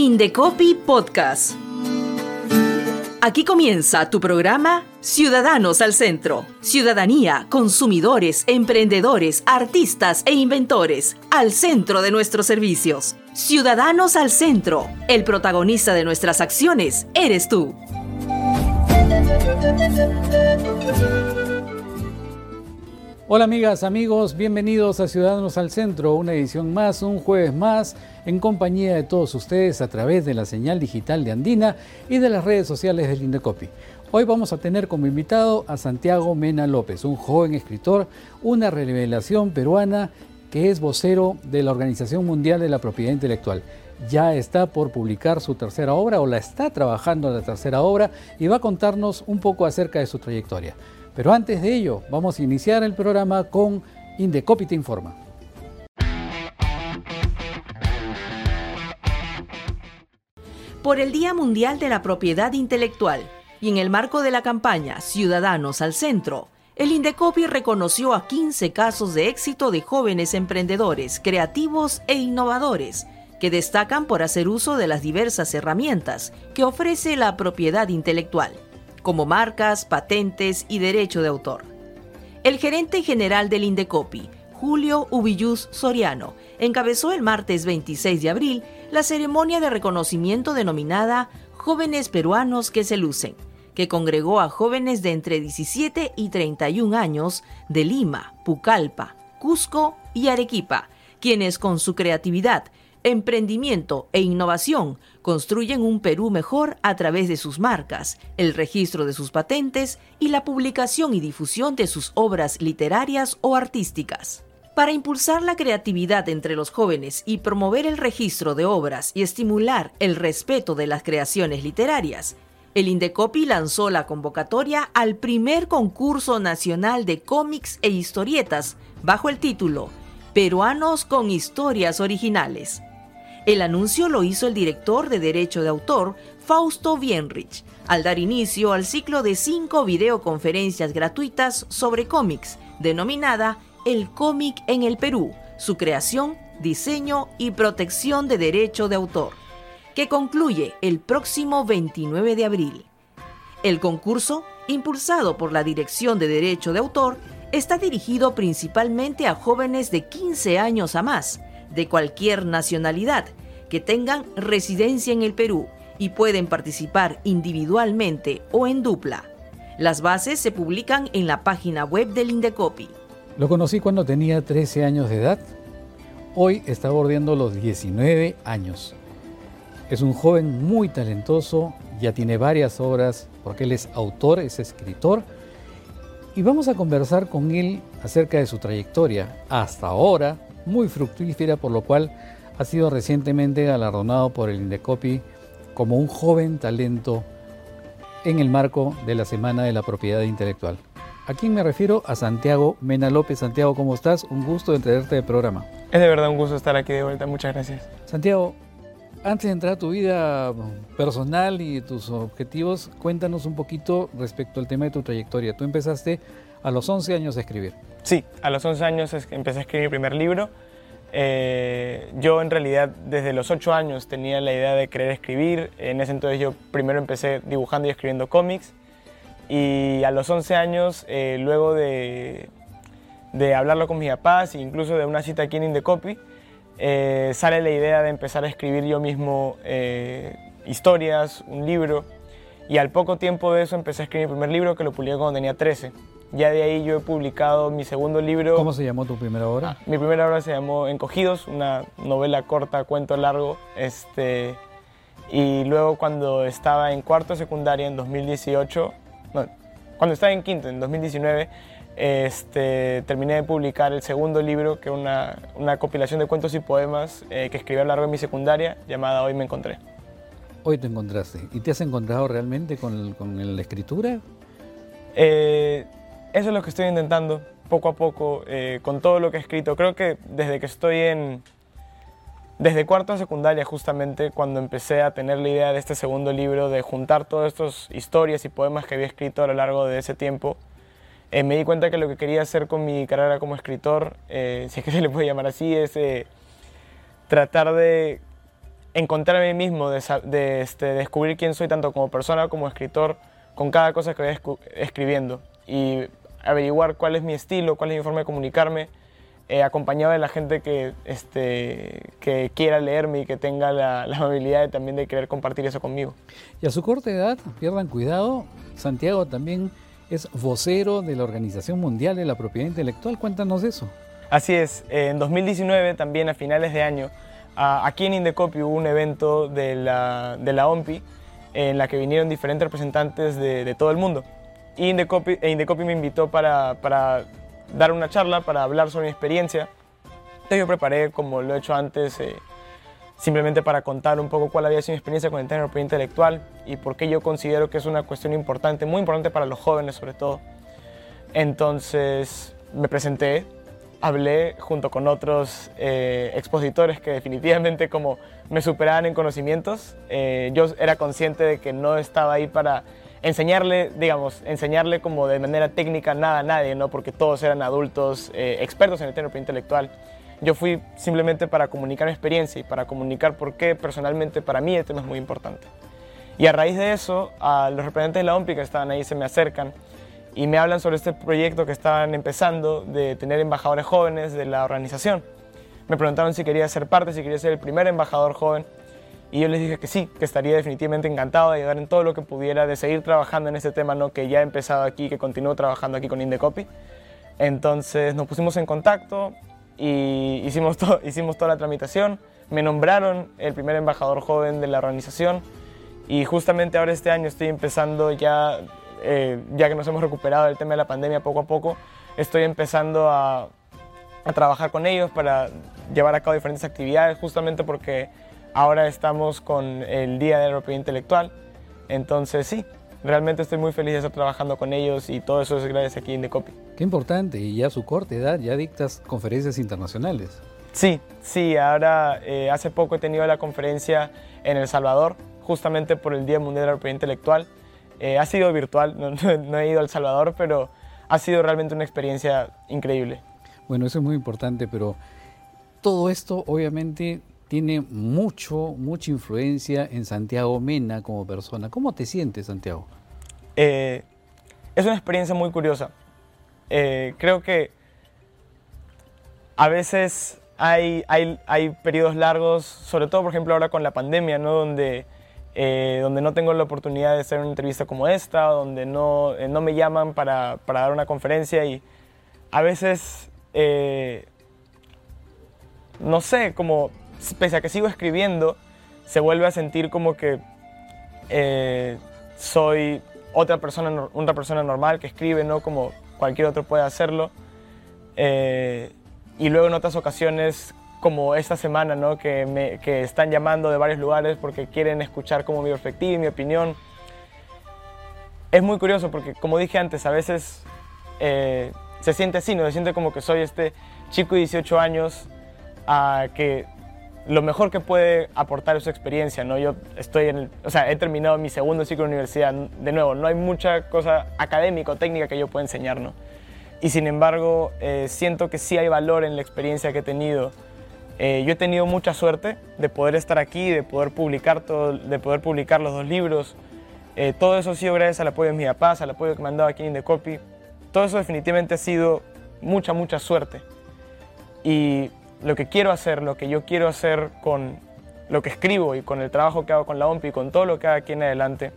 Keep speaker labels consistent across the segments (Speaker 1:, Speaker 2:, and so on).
Speaker 1: Indecopy Podcast. Aquí comienza tu programa Ciudadanos al Centro. Ciudadanía, consumidores, emprendedores, artistas e inventores al centro de nuestros servicios. Ciudadanos al Centro. El protagonista de nuestras acciones eres tú.
Speaker 2: Hola amigas, amigos, bienvenidos a Ciudadanos al Centro, una edición más, un jueves más, en compañía de todos ustedes a través de la señal digital de Andina y de las redes sociales del Indecopi. Hoy vamos a tener como invitado a Santiago Mena López, un joven escritor, una revelación peruana que es vocero de la Organización Mundial de la Propiedad Intelectual. Ya está por publicar su tercera obra o la está trabajando en la tercera obra y va a contarnos un poco acerca de su trayectoria. Pero antes de ello, vamos a iniciar el programa con Indecopy te informa.
Speaker 1: Por el Día Mundial de la Propiedad Intelectual y en el marco de la campaña Ciudadanos al Centro, el Indecopi reconoció a 15 casos de éxito de jóvenes emprendedores, creativos e innovadores que destacan por hacer uso de las diversas herramientas que ofrece la propiedad intelectual como marcas, patentes y derecho de autor. El gerente general del Indecopi, Julio Ubillus Soriano, encabezó el martes 26 de abril la ceremonia de reconocimiento denominada Jóvenes Peruanos que se lucen, que congregó a jóvenes de entre 17 y 31 años de Lima, Pucallpa, Cusco y Arequipa, quienes con su creatividad, emprendimiento e innovación construyen un Perú mejor a través de sus marcas, el registro de sus patentes y la publicación y difusión de sus obras literarias o artísticas. Para impulsar la creatividad entre los jóvenes y promover el registro de obras y estimular el respeto de las creaciones literarias, el Indecopi lanzó la convocatoria al primer concurso nacional de cómics e historietas bajo el título Peruanos con historias originales. El anuncio lo hizo el director de Derecho de Autor, Fausto Bienrich, al dar inicio al ciclo de cinco videoconferencias gratuitas sobre cómics, denominada El cómic en el Perú, su creación, diseño y protección de derecho de autor, que concluye el próximo 29 de abril. El concurso, impulsado por la Dirección de Derecho de Autor, está dirigido principalmente a jóvenes de 15 años a más, de cualquier nacionalidad que tengan residencia en el Perú y pueden participar individualmente o en dupla. Las bases se publican en la página web del Indecopi.
Speaker 2: Lo conocí cuando tenía 13 años de edad. Hoy está bordeando los 19 años. Es un joven muy talentoso, ya tiene varias obras porque él es autor, es escritor. Y vamos a conversar con él acerca de su trayectoria hasta ahora, muy fructífera, por lo cual ha sido recientemente galardonado por el Indecopi como un joven talento en el marco de la Semana de la Propiedad Intelectual. ¿A quién me refiero? A Santiago Mena López. Santiago, ¿cómo estás? Un gusto de tenerte de programa.
Speaker 3: Es de verdad un gusto estar aquí de vuelta. Muchas gracias.
Speaker 2: Santiago, antes de entrar a tu vida personal y tus objetivos, cuéntanos un poquito respecto al tema de tu trayectoria. Tú empezaste a los 11 años a escribir.
Speaker 3: Sí, a los 11 años empecé a escribir mi primer libro. Eh, yo en realidad desde los 8 años tenía la idea de querer escribir. En ese entonces yo primero empecé dibujando y escribiendo cómics. Y a los 11 años, eh, luego de, de, hablarlo con mis papás e incluso de una cita aquí en Indecopy, eh, sale la idea de empezar a escribir yo mismo historias, un libro. Y al poco tiempo de eso empecé a escribir mi primer libro que lo publiqué cuando tenía 13. Ya de ahí yo he publicado mi segundo libro.
Speaker 2: ¿Cómo se llamó tu primera obra?
Speaker 3: mi primera obra se llamó Encogidos, una novela corta, cuento largo. Este, y luego cuando estaba en cuarto secundaria en 2018, no, cuando estaba en quinto, en 2019, este, terminé de publicar el segundo libro, que es una, una, compilación de cuentos y poemas eh, que escribí a lo largo de mi secundaria, llamada Hoy me encontré.
Speaker 2: Hoy te encontraste. ¿Y te has encontrado realmente con, con la escritura?
Speaker 3: Eh, eso es lo que estoy intentando poco a poco eh, con todo lo que he escrito. Creo que desde que estoy en... Desde cuarto de secundaria justamente, cuando empecé a tener la idea de este segundo libro, de juntar todas estas historias y poemas que había escrito a lo largo de ese tiempo, eh, me di cuenta que lo que quería hacer con mi carrera como escritor, eh, si es que se le puede llamar así, es tratar de encontrarme mismo, de, este, descubrir quién soy tanto como persona como escritor con cada cosa que voy escribiendo y averiguar cuál es mi estilo, cuál es mi forma de comunicarme, eh, acompañado de la gente que, este, que quiera leerme y que tenga la, la, amabilidad también de querer compartir eso conmigo.
Speaker 2: Y a su corta edad, pierdan cuidado, Santiago también es vocero de la Organización Mundial de la Propiedad Intelectual. Cuéntanos eso.
Speaker 3: Así es, en 2019, también a finales de año, aquí en Indecopi hubo un evento de la, de la OMPI en la que vinieron diferentes representantes de, todo el mundo. Y Indecopi, e Indecopi me invitó para, para, dar una charla, para hablar sobre mi experiencia. Entonces yo preparé, como lo he hecho antes, eh, simplemente para contar un poco cuál había sido mi experiencia con el de propiedad intelectual y por qué yo considero que es una cuestión importante, muy importante para los jóvenes sobre todo. Entonces me presenté, hablé junto con otros eh, expositores que definitivamente como me superaban en conocimientos. Eh, yo era consciente de que no estaba ahí para enseñarle, digamos, enseñarle como de manera técnica nada a nadie, ¿no? Porque todos eran adultos eh, expertos en el tema intelectual. Yo fui simplemente para comunicar mi experiencia y para comunicar por qué personalmente para mí el tema es muy importante. Y a raíz de eso, a los representantes de la OMPI que estaban ahí se me acercan y me hablan sobre este proyecto que estaban empezando de tener embajadores jóvenes de la organización. Me preguntaron si quería ser parte, si quería ser el primer embajador joven y yo les dije que sí, que estaría definitivamente encantado de ayudar en todo lo que pudiera, de seguir trabajando en este tema ¿no? que ya he empezado aquí, que continúo trabajando aquí con Indecopy. Entonces nos pusimos en contacto y hicimos, hicimos toda la tramitación. Me nombraron el primer embajador joven de la organización y justamente ahora este año estoy empezando ya eh, ya que nos hemos recuperado del tema de la pandemia poco a poco, estoy empezando a, a trabajar con ellos para llevar a cabo diferentes actividades, justamente porque ahora estamos con el Día de la Propiedad Intelectual. Entonces sí, realmente estoy muy feliz de estar trabajando con ellos y todo eso es gracias aquí en Decopy.
Speaker 2: Qué importante, y ya a su corta edad ya dictas conferencias internacionales.
Speaker 3: Sí, sí, ahora eh, hace poco he tenido la conferencia en El Salvador, justamente por el Día Mundial de la Propiedad Intelectual. Eh, ha sido virtual, no, he ido a El Salvador, pero ha sido realmente una experiencia increíble.
Speaker 2: Bueno, eso es muy importante, pero todo esto obviamente tiene mucho, mucha influencia en Santiago Mena como persona. ¿Cómo te sientes, Santiago?
Speaker 3: Eh, es una experiencia muy curiosa. Eh, creo que a veces hay, hay, hay periodos largos, sobre todo por ejemplo ahora con la pandemia, ¿no? donde eh, donde no tengo la oportunidad de hacer una entrevista como esta, donde no, no me llaman para, para, dar una conferencia y a veces, no sé, como pese a que sigo escribiendo, se vuelve a sentir como que soy otra persona, una persona normal que escribe, ¿no? Como cualquier otro puede hacerlo. y luego en otras ocasiones como esta semana, ¿no? que, me, que están llamando de varios lugares porque quieren escuchar como mi perspectiva y mi opinión. Es muy curioso porque, como dije antes, a veces eh, se siente así, ¿no? Se siente como que soy este chico de 18 años a que lo mejor que puede aportar es su experiencia, ¿no? Yo estoy en el, o sea, he terminado mi segundo ciclo de universidad, de nuevo, no hay mucha cosa académica o técnica que yo pueda enseñar, ¿no? Y sin embargo, eh, siento que sí hay valor en la experiencia que he tenido eh, yo he tenido mucha suerte de poder estar aquí, de poder publicar, todo, de poder publicar los dos libros. Eh, todo eso ha sido gracias al apoyo de mi papá, al apoyo que me han dado aquí en The Copy. Todo eso definitivamente ha sido mucha, mucha suerte. Y lo que quiero hacer, lo que yo quiero hacer con lo que escribo y con el trabajo que hago con la OMPI y con todo lo que hago aquí en adelante,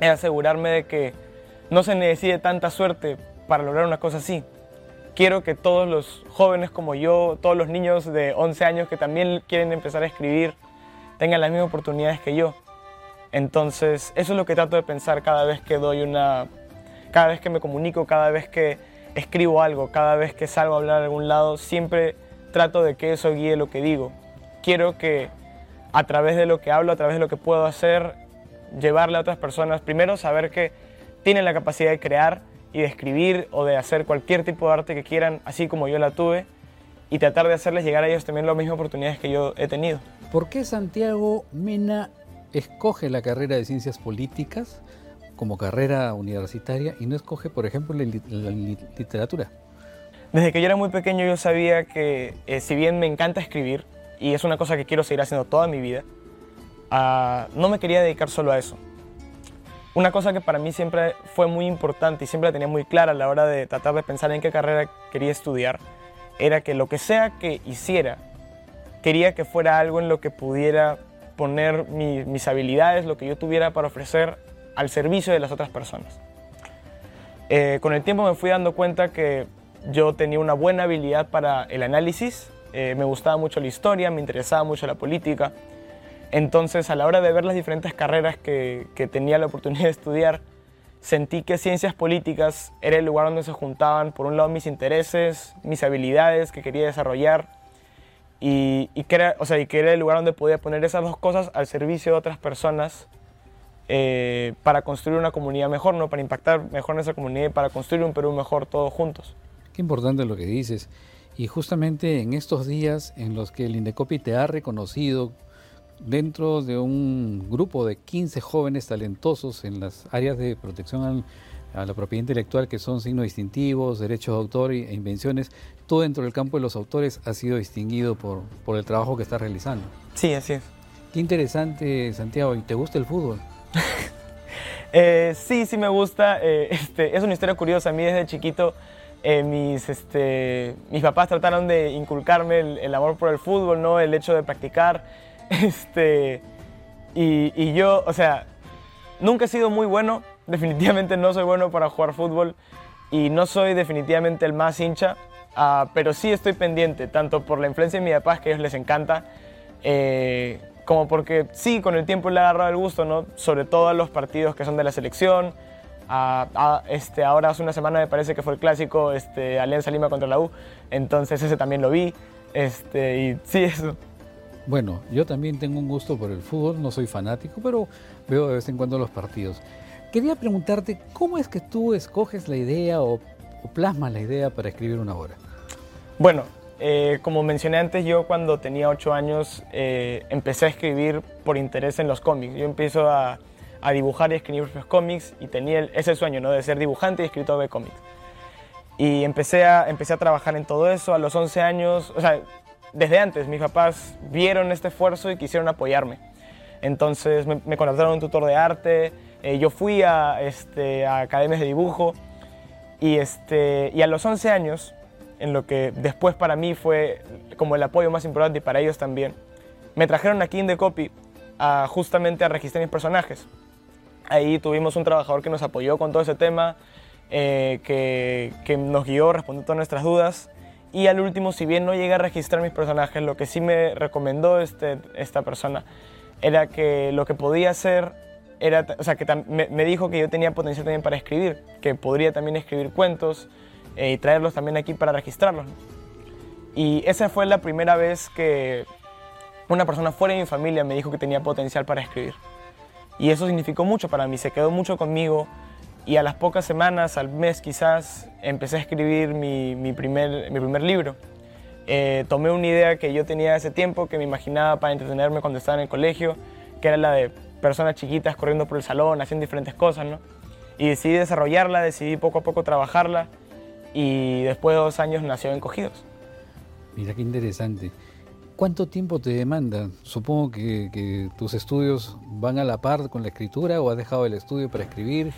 Speaker 3: es asegurarme de que no se necesite tanta suerte para lograr una cosa así, quiero que todos los jóvenes como yo, todos los niños de 11 años que también quieren empezar a escribir, tengan las mismas oportunidades que yo. Entonces, eso es lo que trato de pensar cada vez que doy una, cada vez que me comunico, cada vez que escribo algo, cada vez que salgo a hablar a algún lado, siempre trato de que eso guíe lo que digo. Quiero que a través de lo que hablo, a través de lo que puedo hacer, llevarle a otras personas, primero saber que tienen la capacidad de crear, y de escribir o de hacer cualquier tipo de arte que quieran, así como yo la tuve, y tratar de hacerles llegar a ellos también las mismas oportunidades que yo he tenido.
Speaker 2: ¿Por qué Santiago Mena escoge la carrera de ciencias políticas como carrera universitaria y no escoge, por ejemplo, la, literatura?
Speaker 3: Desde que yo era muy pequeño yo sabía que eh, si bien me encanta escribir, y es una cosa que quiero seguir haciendo toda mi vida, ah, no me quería dedicar solo a eso. Una cosa que para mí siempre fue muy importante y siempre tenía muy clara a la hora de tratar de pensar en qué carrera quería estudiar, era que lo que sea que hiciera, quería que fuera algo en lo que pudiera poner mis habilidades, lo que yo tuviera para ofrecer al servicio de las otras personas. Eh, con el tiempo me fui dando cuenta que yo tenía una buena habilidad para el análisis, eh, me gustaba mucho la historia, me interesaba mucho la política. Entonces, a la hora de ver las diferentes carreras que, que tenía la oportunidad de estudiar, sentí que ciencias políticas era el lugar donde se juntaban, por un lado, mis intereses, mis habilidades que quería desarrollar, y, y, que era, o sea, y que era el lugar donde podía poner esas dos cosas al servicio de otras personas eh, para construir una comunidad mejor, ¿no? para impactar mejor en esa comunidad y para construir un Perú mejor todos juntos.
Speaker 2: Qué importante lo que dices. Y justamente en estos días en los que el Indecopi te ha reconocido dentro de un grupo de 15 jóvenes talentosos en las áreas de protección a la propiedad intelectual que son signos distintivos, derechos de autor e invenciones, todo dentro del campo de los autores ha sido distinguido por, por el trabajo que estás realizando.
Speaker 3: Sí, así es.
Speaker 2: Qué interesante, Santiago. ¿Y te gusta el fútbol?
Speaker 3: Eh, sí, sí me gusta. Eh, este, es una historia curiosa. A mí desde chiquito eh, mis, este, mis papás trataron de inculcarme el, amor por el fútbol, ¿no? el hecho de practicar. Este, y, y, yo, o sea, nunca he sido muy bueno. Definitivamente no soy bueno para jugar fútbol y no soy definitivamente el más hincha, uh, pero sí estoy pendiente, tanto por la influencia de mi papá, que a ellos les encanta, como porque sí, con el tiempo le ha agarrado el gusto, ¿no? Sobre todo a los partidos que son de la selección. A, este, ahora hace una semana me parece que fue el clásico este, Alianza Lima contra la U, entonces ese también lo vi. Este, y sí, eso.
Speaker 2: Bueno, yo también tengo un gusto por el fútbol, no soy fanático, pero veo de vez en cuando los partidos. Quería preguntarte, ¿cómo es que tú escoges la idea o, o plasmas la idea para escribir una obra?
Speaker 3: Bueno, eh, como mencioné antes, yo cuando tenía 8 años eh, empecé a escribir por interés en los cómics. Yo empiezo a, dibujar y escribir los cómics y tenía ese sueño ¿no? de ser dibujante y escritor de cómics. Y empecé a, empecé a trabajar en todo eso a los 11 años, o sea, desde antes mis papás vieron este esfuerzo y quisieron apoyarme. Entonces me, me contrataron un tutor de arte, eh, yo fui a, este, a academias de dibujo y, este, y a los 11 años en lo que después para mí fue como el apoyo más importante y para ellos también. Me trajeron aquí en The Copy a, justamente a registrar mis personajes. Ahí tuvimos un trabajador que nos apoyó con todo ese tema, eh, que, que, nos guió, respondió todas nuestras dudas. Y al último, si bien no llegué a registrar mis personajes, lo que sí me recomendó este, esta persona era que lo que podía hacer era, o sea, que me, me dijo que yo tenía potencial también para escribir, que podría también escribir cuentos, eh, y traerlos también aquí para registrarlos. Y esa fue la primera vez que una persona fuera de mi familia me dijo que tenía potencial para escribir. Y eso significó mucho para mí, se quedó mucho conmigo y a las pocas semanas, al mes quizás, empecé a escribir mi, mi primer, mi primer libro. Eh, tomé una idea que yo tenía hace tiempo, que me imaginaba para entretenerme cuando estaba en el colegio, que era la de personas chiquitas corriendo por el salón, haciendo diferentes cosas, ¿no? Y decidí desarrollarla, decidí poco a poco trabajarla y después de dos años nació Encogidos.
Speaker 2: Mira qué interesante. ¿Cuánto tiempo te demanda? Supongo que, tus estudios van a la par con la escritura o has dejado el estudio para escribir.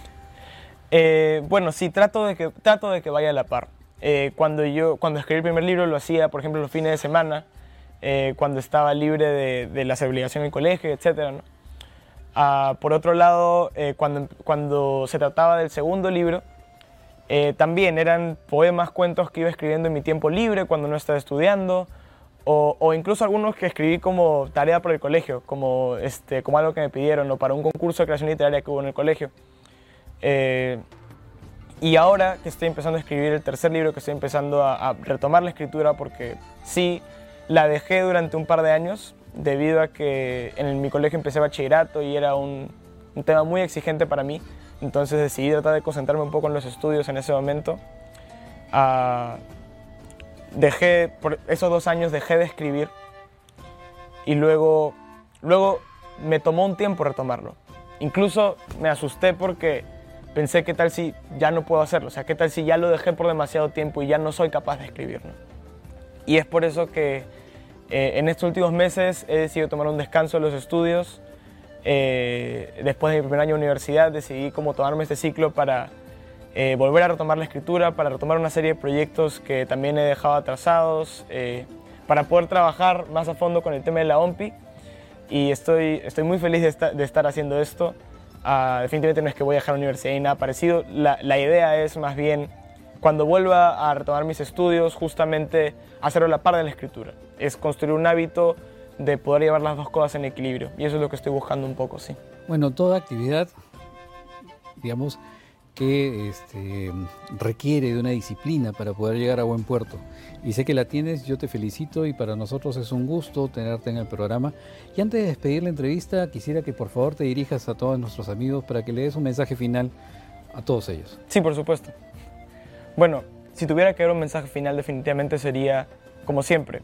Speaker 3: Eh, bueno, sí, trato de que, trato de que vaya a la par. Eh, cuando yo cuando escribí el primer libro lo hacía, por ejemplo, los fines de semana, eh, cuando estaba libre de, de las obligaciones del colegio, etc. ¿no? Ah, por otro lado, cuando, cuando se trataba del segundo libro, eh, también eran poemas, cuentos que iba escribiendo en mi tiempo libre cuando no estaba estudiando, o, incluso algunos que escribí como tarea por el colegio, como, este, como algo que me pidieron, o para un concurso de creación literaria que hubo en el colegio. Eh, y ahora que estoy empezando a escribir el tercer libro, que estoy empezando a, retomar la escritura, porque sí, la dejé durante un par de años, debido a que en mi colegio empecé bachillerato y era un, tema muy exigente para mí. Entonces decidí tratar de concentrarme un poco en los estudios en ese momento. Ah, dejé, por esos dos años dejé de escribir y luego, luego me tomó un tiempo retomarlo. Incluso me asusté porque pensé qué tal si ya no puedo hacerlo, o sea, qué tal si ya lo dejé por demasiado tiempo y ya no soy capaz de escribir. Y es por eso que eh, en estos últimos meses he decidido tomar un descanso de los estudios Eh, después de mi primer año de universidad decidí como tomarme este ciclo para eh, volver a retomar la escritura, para retomar una serie de proyectos que también he dejado atrasados, eh, para poder trabajar más a fondo con el tema de la OMPI. Y estoy, estoy muy feliz de, de estar haciendo esto. Uh, definitivamente no es que voy a dejar la universidad y nada parecido. La, la idea es más bien, cuando vuelva a retomar mis estudios, justamente hacerlo a la par de la escritura. Es construir un hábito de poder llevar las dos cosas en equilibrio. Y eso es lo que estoy buscando un poco, sí.
Speaker 2: Bueno, toda actividad, digamos, que este, requiere de una disciplina para poder llegar a buen puerto. Y sé que la tienes, yo te felicito y para nosotros es un gusto tenerte en el programa. Y antes de despedir la entrevista, quisiera que por favor te dirijas a todos nuestros amigos para que le des un mensaje final a todos ellos.
Speaker 3: Sí, por supuesto. Bueno, si tuviera que dar un mensaje final definitivamente sería, como siempre,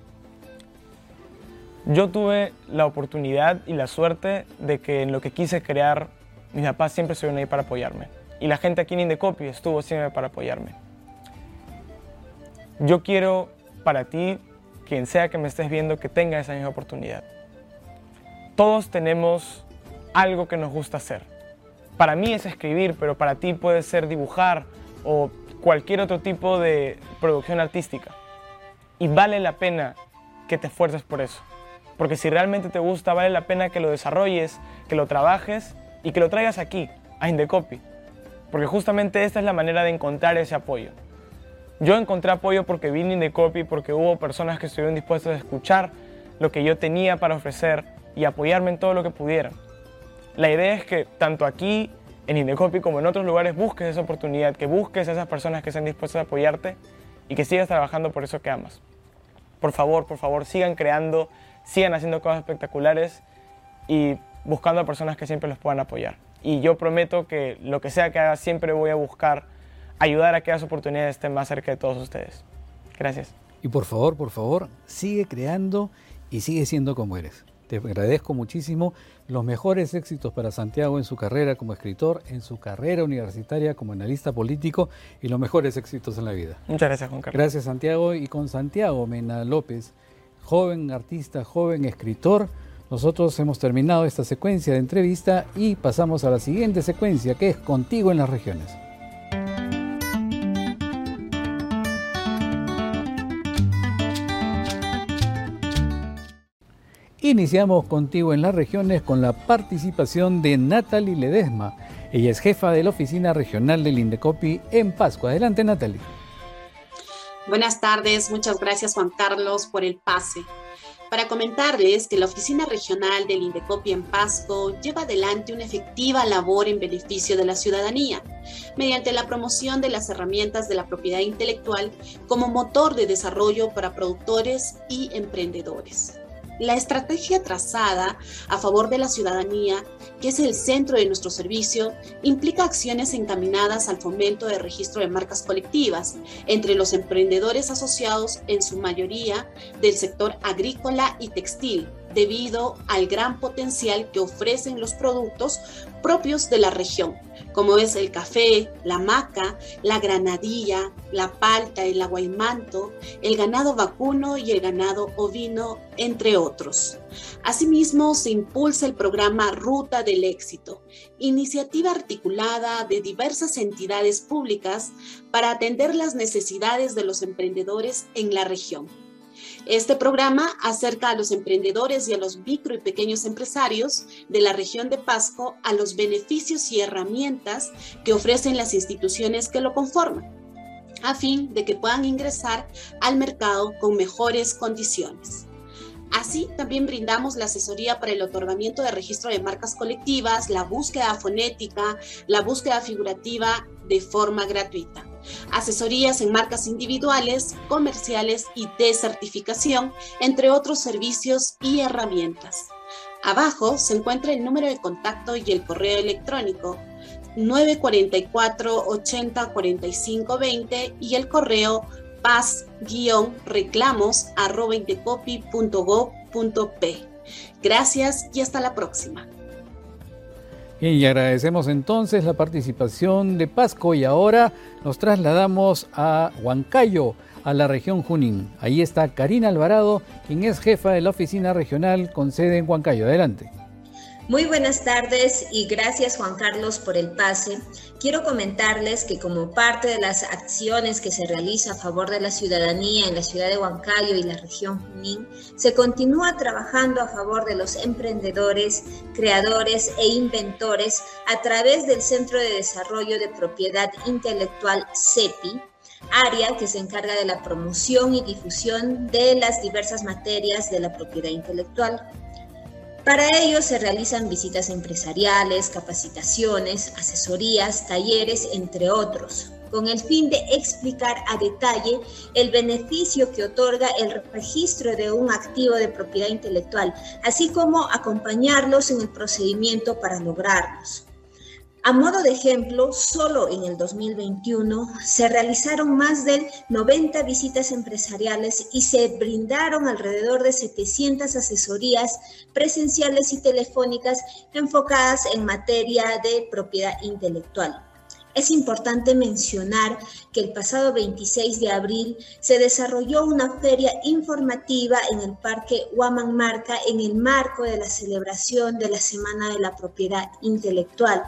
Speaker 3: yo tuve la oportunidad y la suerte de que en lo que quise crear, mis papás siempre estuvieron ahí para apoyarme y la gente aquí en Indecopy estuvo siempre para apoyarme. Yo quiero para ti, quien sea que me estés viendo, que tenga esa misma oportunidad. Todos tenemos algo que nos gusta hacer. Para mí es escribir, pero para ti puede ser dibujar o cualquier otro tipo de producción artística. Y vale la pena que te esfuerces por eso. Porque si realmente te gusta, vale la pena que lo desarrolles, que lo trabajes y que lo traigas aquí, a Indecopy porque justamente esta es la manera de encontrar ese apoyo. Yo encontré apoyo porque vine de copy, porque hubo personas que estuvieron dispuestas a escuchar lo que yo tenía para ofrecer y apoyarme en todo lo que pudieran. La idea es que tanto aquí en Indecopy como en otros lugares busques esa oportunidad, que busques a esas personas que estén dispuestas a apoyarte y que sigas trabajando por eso que amas. Por favor, por favor, sigan creando, sigan haciendo cosas espectaculares y buscando a personas que siempre los puedan apoyar y yo prometo que lo que sea que haga siempre voy a buscar ayudar a que las oportunidades estén más cerca de todos ustedes. Gracias.
Speaker 2: Y por favor, por favor, sigue creando y sigue siendo como eres. Te agradezco muchísimo los mejores éxitos para Santiago en su carrera como escritor, en su carrera universitaria como analista político y los mejores éxitos en la vida.
Speaker 3: Muchas gracias, Juan Carlos.
Speaker 2: Gracias, Santiago. Y con Santiago Mena López, joven artista, joven escritor, nosotros hemos terminado esta secuencia de entrevista y pasamos a la siguiente secuencia que es Contigo en las regiones. Iniciamos contigo en las regiones con la participación de Natalie Ledesma. Ella es jefa de la oficina regional del Indecopi en Pascua. Adelante, Natalie.
Speaker 4: Buenas tardes, muchas gracias Juan Carlos por el pase para comentarles que la Oficina Regional del Indecopi en Pasco lleva adelante una efectiva labor en beneficio de la ciudadanía, mediante la promoción de las herramientas de la propiedad intelectual como motor de desarrollo para productores y emprendedores. La estrategia trazada a favor de la ciudadanía, que es el centro de nuestro servicio, implica acciones encaminadas al fomento de registro de marcas colectivas entre los emprendedores asociados, en su mayoría, del sector agrícola y textil, debido al gran potencial que ofrecen los productos propios de la región, como es el café, la maca, la granadilla, la palta, el aguaymanto, el ganado vacuno y el ganado ovino, entre otros. Asimismo, se impulsa el programa Ruta del Éxito, iniciativa articulada de diversas entidades públicas para atender las necesidades de los emprendedores en la región este programa acerca a los emprendedores y a los micro y pequeños empresarios de la región de Pasco a los beneficios y herramientas que ofrecen las instituciones que lo conforman, a fin de que puedan ingresar al mercado con mejores condiciones. Así, también brindamos la asesoría para el otorgamiento de registro de marcas colectivas, la búsqueda fonética, la búsqueda figurativa de forma gratuita asesorías en marcas individuales, comerciales y de certificación, entre otros servicios y herramientas. Abajo se encuentra el número de contacto y el correo electrónico 944 80 45 20 y el correo paz-reclamos Gracias y hasta la próxima
Speaker 2: y agradecemos entonces la participación de Pasco y ahora nos trasladamos a Huancayo, a la región Junín. Ahí está Karina Alvarado, quien es jefa de la oficina regional con sede en Huancayo. Adelante.
Speaker 5: Muy buenas tardes y gracias Juan Carlos por el pase. Quiero comentarles que como parte de las acciones que se realiza a favor de la ciudadanía en la ciudad de Huancayo y la región Junín, se continúa trabajando a favor de los emprendedores, creadores e inventores a través del Centro de Desarrollo de Propiedad Intelectual CEPI, área que se encarga de la promoción y difusión de las diversas materias de la propiedad intelectual. Para ello se realizan visitas empresariales, capacitaciones, asesorías, talleres, entre otros, con el fin de explicar a detalle el beneficio que otorga el registro de un activo de propiedad intelectual, así como acompañarlos en el procedimiento para lograrlos. A modo de ejemplo, solo en el 2021 se realizaron más de 90 visitas empresariales y se brindaron alrededor de 700 asesorías presenciales y telefónicas enfocadas en materia de propiedad intelectual. Es importante mencionar que el pasado 26 de abril se desarrolló una feria informativa en el Parque Huamanmarca en el marco de la celebración de la Semana de la Propiedad Intelectual.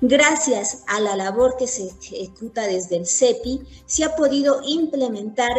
Speaker 5: Gracias a la labor que se ejecuta desde el CEPI, se ha podido implementar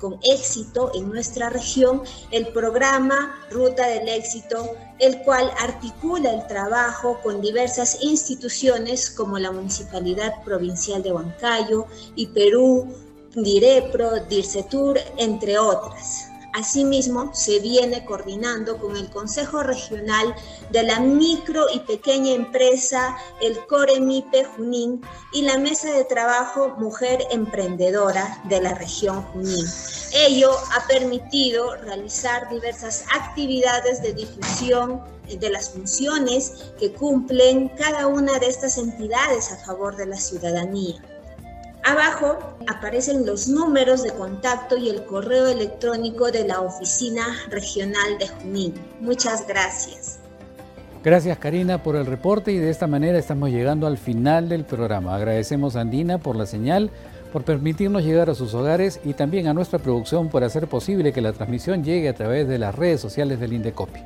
Speaker 5: con éxito en nuestra región el programa Ruta del Éxito, el cual articula el trabajo con diversas instituciones como la Municipalidad Provincial de Huancayo y Perú, Direpro, Dircetur, entre otras. Asimismo, se viene coordinando con el Consejo Regional de la Micro y Pequeña Empresa, el COREMIPE Junín y la Mesa de Trabajo Mujer Emprendedora de la región Junín. Ello ha permitido realizar diversas actividades de difusión de las funciones que cumplen cada una de estas entidades a favor de la ciudadanía. Abajo aparecen los números de contacto y el correo electrónico de la Oficina Regional de Junín. Muchas gracias.
Speaker 2: Gracias Karina por el reporte y de esta manera estamos llegando al final del programa. Agradecemos a Andina por la señal, por permitirnos llegar a sus hogares y también a nuestra producción por hacer posible que la transmisión llegue a través de las redes sociales del Indecopi.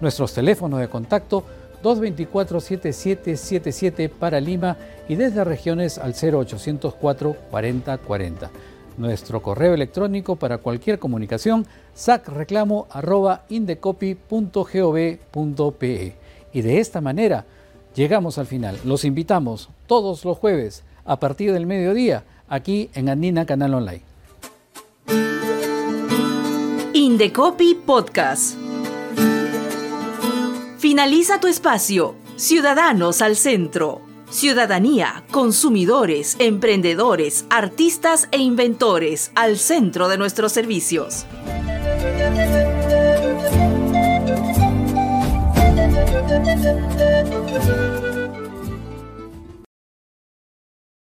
Speaker 2: Nuestros teléfonos de contacto 224-7777 para Lima y desde regiones al 0804 4040. Nuestro correo electrónico para cualquier comunicación sacreclamo.indecopy.gov.pe. Y de esta manera llegamos al final. Los invitamos todos los jueves a partir del mediodía aquí en Andina Canal Online.
Speaker 1: Indecopy Podcast. Finaliza tu espacio. Ciudadanos al centro. Ciudadanía, consumidores, emprendedores, artistas e inventores al centro de nuestros servicios.